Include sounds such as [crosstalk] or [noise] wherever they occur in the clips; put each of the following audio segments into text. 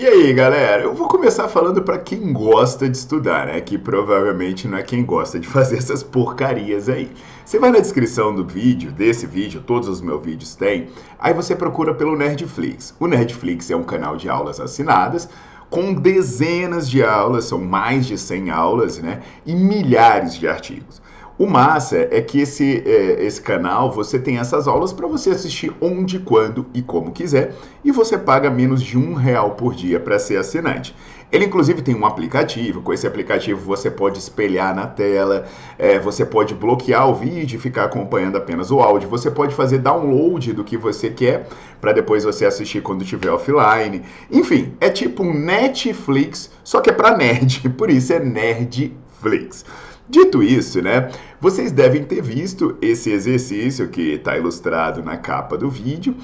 E aí, galera, eu vou começar falando para quem gosta de estudar, né? Que provavelmente não é quem gosta de [laughs] fazer essas porcarias aí. Você vai na descrição do vídeo, desse vídeo, todos os meus vídeos têm, aí você procura pelo Nerdflix. O Nerdflix é um canal de aulas assinadas com dezenas de aulas, são mais de 100 aulas, né? E milhares de artigos. O massa é que esse, é, esse canal você tem essas aulas para você assistir onde, quando e como quiser e você paga menos de um real por dia para ser assinante. Ele inclusive tem um aplicativo, com esse aplicativo você pode espelhar na tela, é, você pode bloquear o vídeo e ficar acompanhando apenas o áudio, você pode fazer download do que você quer para depois você assistir quando estiver offline. Enfim, é tipo um Netflix, só que é para nerd, [laughs] por isso é Nerdflix. Dito isso, né, vocês devem ter visto esse exercício que está ilustrado na capa do vídeo.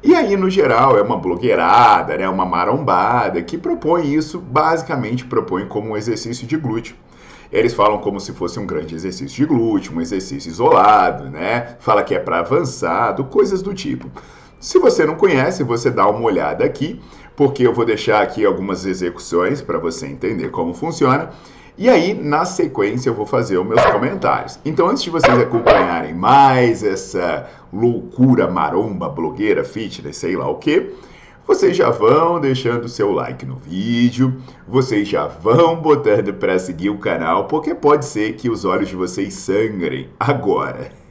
E aí, no geral, é uma blogueirada, né, uma marombada que propõe isso, basicamente propõe como um exercício de glúteo. Eles falam como se fosse um grande exercício de glúteo, um exercício isolado, né? Fala que é para avançado, coisas do tipo. Se você não conhece, você dá uma olhada aqui, porque eu vou deixar aqui algumas execuções para você entender como funciona. E aí, na sequência, eu vou fazer os meus comentários. Então, antes de vocês acompanharem mais essa loucura maromba, blogueira, fitness, sei lá o que, vocês já vão deixando seu like no vídeo, vocês já vão [laughs] botando para seguir o canal, porque pode ser que os olhos de vocês sangrem agora.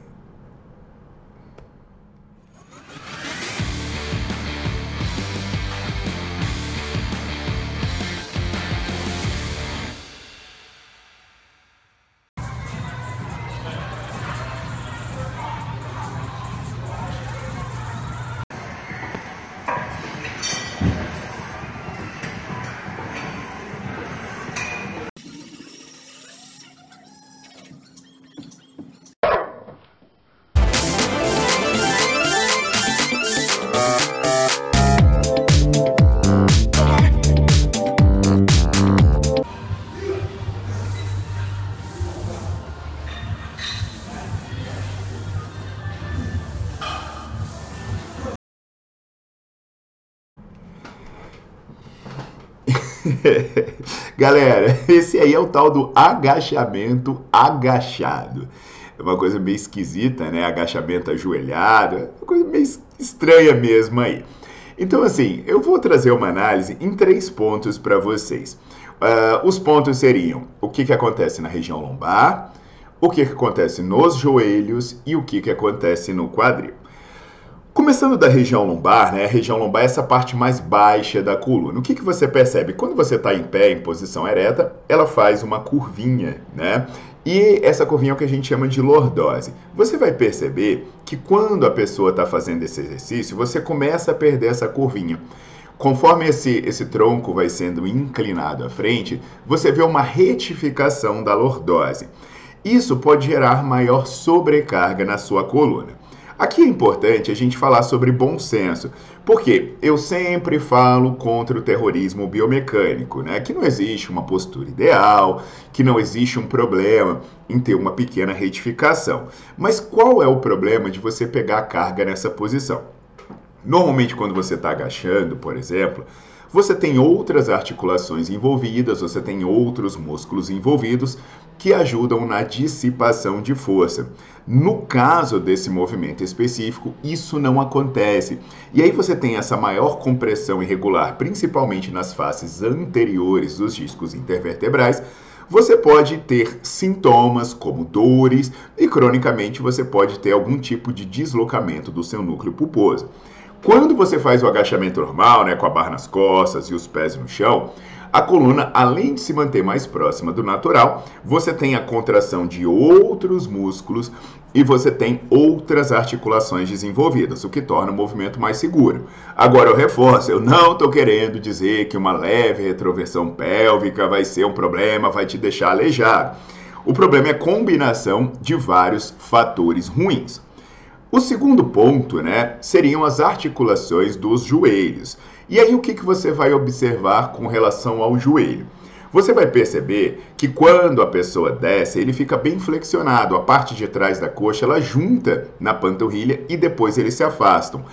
[laughs] Galera, esse aí é o tal do agachamento agachado. É uma coisa meio esquisita, né? Agachamento ajoelhado, é uma coisa meio estranha mesmo aí. Então, assim, eu vou trazer uma análise em três pontos para vocês. Uh, os pontos seriam o que, que acontece na região lombar, o que, que acontece nos joelhos e o que, que acontece no quadril. Começando da região lombar, né? A região lombar é essa parte mais baixa da coluna. O que, que você percebe? Quando você está em pé, em posição ereta, ela faz uma curvinha, né? E essa curvinha é o que a gente chama de lordose. Você vai perceber que quando a pessoa está fazendo esse exercício, você começa a perder essa curvinha. Conforme esse, esse tronco vai sendo inclinado à frente, você vê uma retificação da lordose. Isso pode gerar maior sobrecarga na sua coluna. Aqui é importante a gente falar sobre bom senso, porque eu sempre falo contra o terrorismo biomecânico, né? Que não existe uma postura ideal, que não existe um problema em ter uma pequena retificação. Mas qual é o problema de você pegar a carga nessa posição? Normalmente, quando você está agachando, por exemplo, você tem outras articulações envolvidas, você tem outros músculos envolvidos que ajudam na dissipação de força. No caso desse movimento específico, isso não acontece. E aí você tem essa maior compressão irregular, principalmente nas faces anteriores dos discos intervertebrais. Você pode ter sintomas como dores e cronicamente você pode ter algum tipo de deslocamento do seu núcleo pulposo. Quando você faz o agachamento normal, né, com a barra nas costas e os pés no chão, a coluna, além de se manter mais próxima do natural, você tem a contração de outros músculos e você tem outras articulações desenvolvidas, o que torna o movimento mais seguro. Agora eu reforço, eu não estou querendo dizer que uma leve retroversão pélvica vai ser um problema, vai te deixar aleijado. O problema é a combinação de vários fatores ruins. O segundo ponto, né, seriam as articulações dos joelhos. E aí o que, que você vai observar com relação ao joelho? Você vai perceber que quando a pessoa desce, ele fica bem flexionado, a parte de trás da coxa ela junta na panturrilha e depois eles se afastam.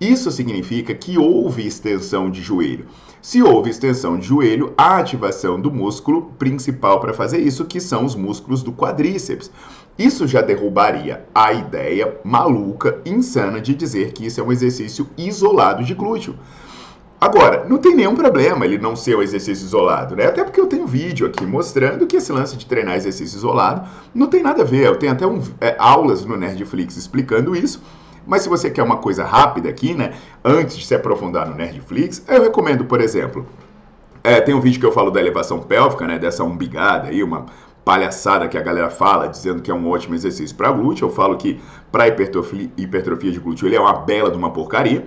Isso significa que houve extensão de joelho. Se houve extensão de joelho, a ativação do músculo principal para fazer isso, que são os músculos do quadríceps. Isso já derrubaria a ideia maluca, insana de dizer que isso é um exercício isolado de glúteo. Agora, não tem nenhum problema ele não ser um exercício isolado, né? Até porque eu tenho vídeo aqui mostrando que esse lance de treinar exercício isolado não tem nada a ver. Eu tenho até um, é, aulas no Nerdflix explicando isso. Mas se você quer uma coisa rápida aqui, né? Antes de se aprofundar no Nerdflix, eu recomendo, por exemplo, é, tem um vídeo que eu falo da elevação pélvica, né? Dessa umbigada aí, uma palhaçada que a galera fala, dizendo que é um ótimo exercício para glúteo. Eu falo que para hipertrofia, hipertrofia de glúteo ele é uma bela de uma porcaria.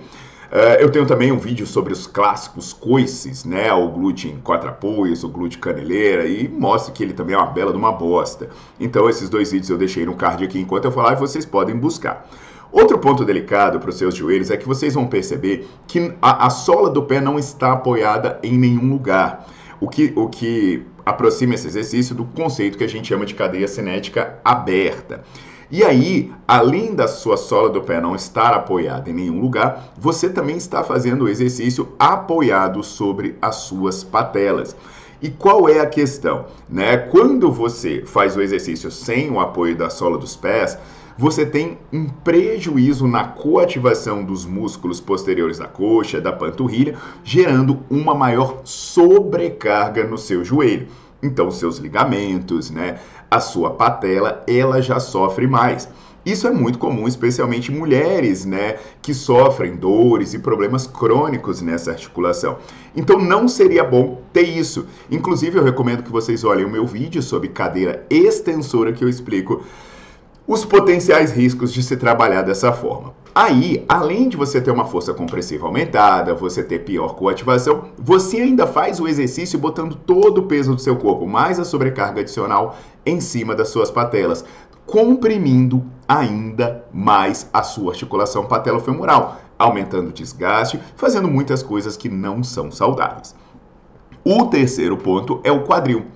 Uh, eu tenho também um vídeo sobre os clássicos coices, né? O glúteo em quatro apoios, o glúteo caneleira, e mostra que ele também é uma bela de uma bosta. Então, esses dois vídeos eu deixei no card aqui enquanto eu falar e vocês podem buscar. Outro ponto delicado para os seus joelhos é que vocês vão perceber que a, a sola do pé não está apoiada em nenhum lugar. O que, o que aproxima esse exercício do conceito que a gente chama de cadeia cinética aberta. E aí, além da sua sola do pé não estar apoiada em nenhum lugar, você também está fazendo o exercício apoiado sobre as suas patelas. E qual é a questão? Né? Quando você faz o exercício sem o apoio da sola dos pés, você tem um prejuízo na coativação dos músculos posteriores da coxa, da panturrilha, gerando uma maior sobrecarga no seu joelho. Então, seus ligamentos, né, a sua patela, ela já sofre mais. Isso é muito comum, especialmente mulheres, né, que sofrem dores e problemas crônicos nessa articulação. Então não seria bom ter isso. Inclusive eu recomendo que vocês olhem o meu vídeo sobre cadeira extensora que eu explico os potenciais riscos de se trabalhar dessa forma. Aí, além de você ter uma força compressiva aumentada, você ter pior coativação, você ainda faz o exercício botando todo o peso do seu corpo, mais a sobrecarga adicional em cima das suas patelas, comprimindo ainda mais a sua articulação patelofemoral, aumentando o desgaste, fazendo muitas coisas que não são saudáveis. O terceiro ponto é o quadril.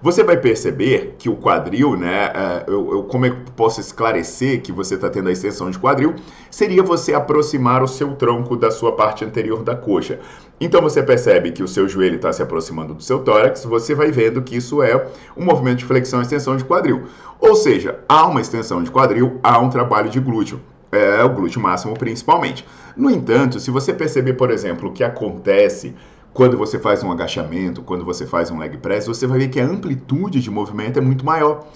Você vai perceber que o quadril, né? É, eu, eu, como é que posso esclarecer que você está tendo a extensão de quadril? Seria você aproximar o seu tronco da sua parte anterior da coxa. Então você percebe que o seu joelho está se aproximando do seu tórax, você vai vendo que isso é um movimento de flexão e extensão de quadril. Ou seja, há uma extensão de quadril, há um trabalho de glúteo. É o glúteo máximo principalmente. No entanto, se você perceber, por exemplo, o que acontece quando você faz um agachamento, quando você faz um leg press, você vai ver que a amplitude de movimento é muito maior.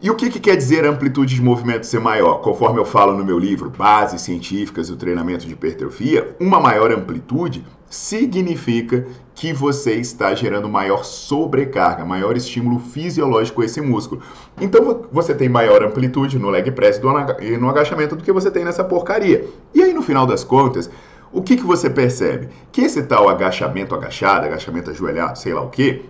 E o que, que, quer dizer amplitude de movimento ser maior? Conforme eu falo no meu livro Bases Científicas do Treinamento de Hipertrofia, uma maior amplitude significa que você está gerando maior sobrecarga, maior estímulo fisiológico a esse músculo. Então você tem maior amplitude no leg press e no agachamento do que você tem nessa porcaria. E aí no final das contas, o que, que você percebe? Que esse tal agachamento agachado, agachamento ajoelhado, sei lá o que,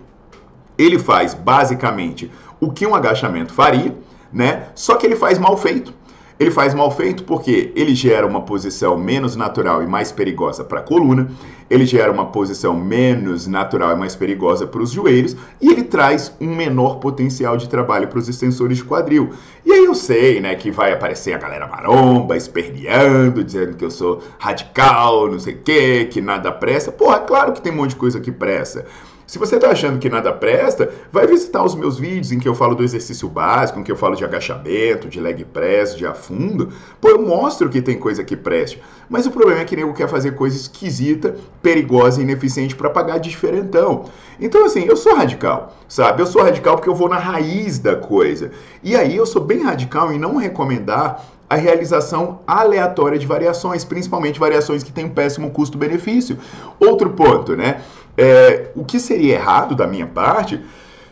ele faz basicamente o que um agachamento faria, né? Só que ele faz mal feito. Ele faz mal feito porque ele gera uma posição menos natural e mais perigosa para a coluna, ele gera uma posição menos natural e mais perigosa para os joelhos e ele traz um menor potencial de trabalho para os extensores de quadril. E aí eu sei, né, que vai aparecer a galera maromba, esperneando, dizendo que eu sou radical, não sei o quê, que nada presta. Porra, claro que tem um monte de coisa que presta. Se você está achando que nada presta, vai visitar os meus vídeos em que eu falo do exercício básico, em que eu falo de agachamento, de leg press, de afundo. Pô, eu mostro que tem coisa que preste. Mas o problema é que nego quer fazer coisa esquisita, perigosa e ineficiente para pagar diferentão. Então, assim, eu sou radical, sabe? Eu sou radical porque eu vou na raiz da coisa. E aí eu sou bem radical em não recomendar a realização aleatória de variações, principalmente variações que têm um péssimo custo-benefício. Outro ponto, né? É, o que seria errado da minha parte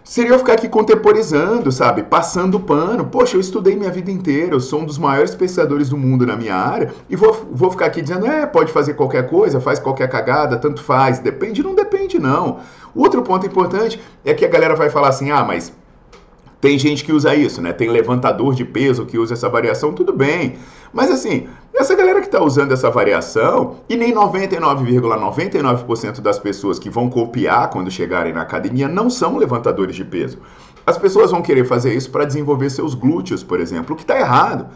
seria eu ficar aqui contemporizando, sabe? Passando pano. Poxa, eu estudei minha vida inteira, eu sou um dos maiores pesquisadores do mundo na minha área e vou, vou ficar aqui dizendo, é, pode fazer qualquer coisa, faz qualquer cagada, tanto faz. Depende? Não depende, não. Outro ponto importante é que a galera vai falar assim, ah, mas tem gente que usa isso, né? Tem levantador de peso que usa essa variação, tudo bem. Mas assim, essa galera que está usando essa variação, e nem 99,99% ,99 das pessoas que vão copiar quando chegarem na academia não são levantadores de peso. As pessoas vão querer fazer isso para desenvolver seus glúteos, por exemplo, o que está errado.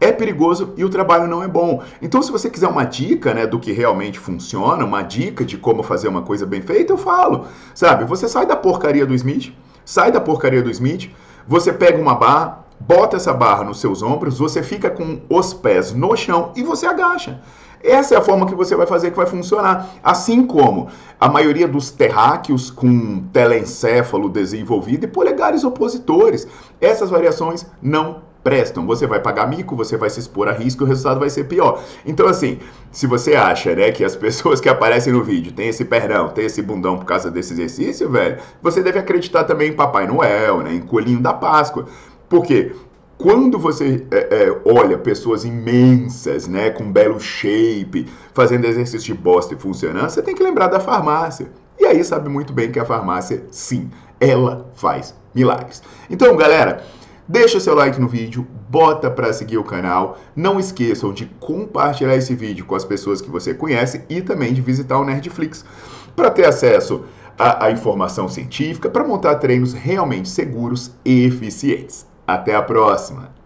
É perigoso e o trabalho não é bom. Então, se você quiser uma dica né, do que realmente funciona, uma dica de como fazer uma coisa bem feita, eu falo. Sabe, você sai da porcaria do Smith, sai da porcaria do Smith, você pega uma barra, bota essa barra nos seus ombros, você fica com os pés no chão e você agacha. Essa é a forma que você vai fazer que vai funcionar. Assim como a maioria dos terráqueos com telencéfalo desenvolvido e polegares opositores. Essas variações não prestam. Você vai pagar mico, você vai se expor a risco o resultado vai ser pior. Então, assim, se você acha, né, que as [laughs] pessoas que aparecem no vídeo têm esse perdão, têm esse bundão por causa desse exercício, velho, você deve acreditar também em Papai Noel, né, em Coelhinho da Páscoa. Porque quando você é, é, olha pessoas imensas, né, com belo shape, fazendo exercício de bosta e funcionando, você tem que lembrar da farmácia. E aí sabe muito bem que a farmácia, sim, ela faz milagres. Então, galera, deixa seu like no vídeo, bota para seguir o canal. Não esqueçam de compartilhar esse vídeo com as pessoas que você conhece e também de visitar o Nerdflix para ter acesso à, à informação científica, para montar treinos realmente seguros e eficientes. Até a próxima!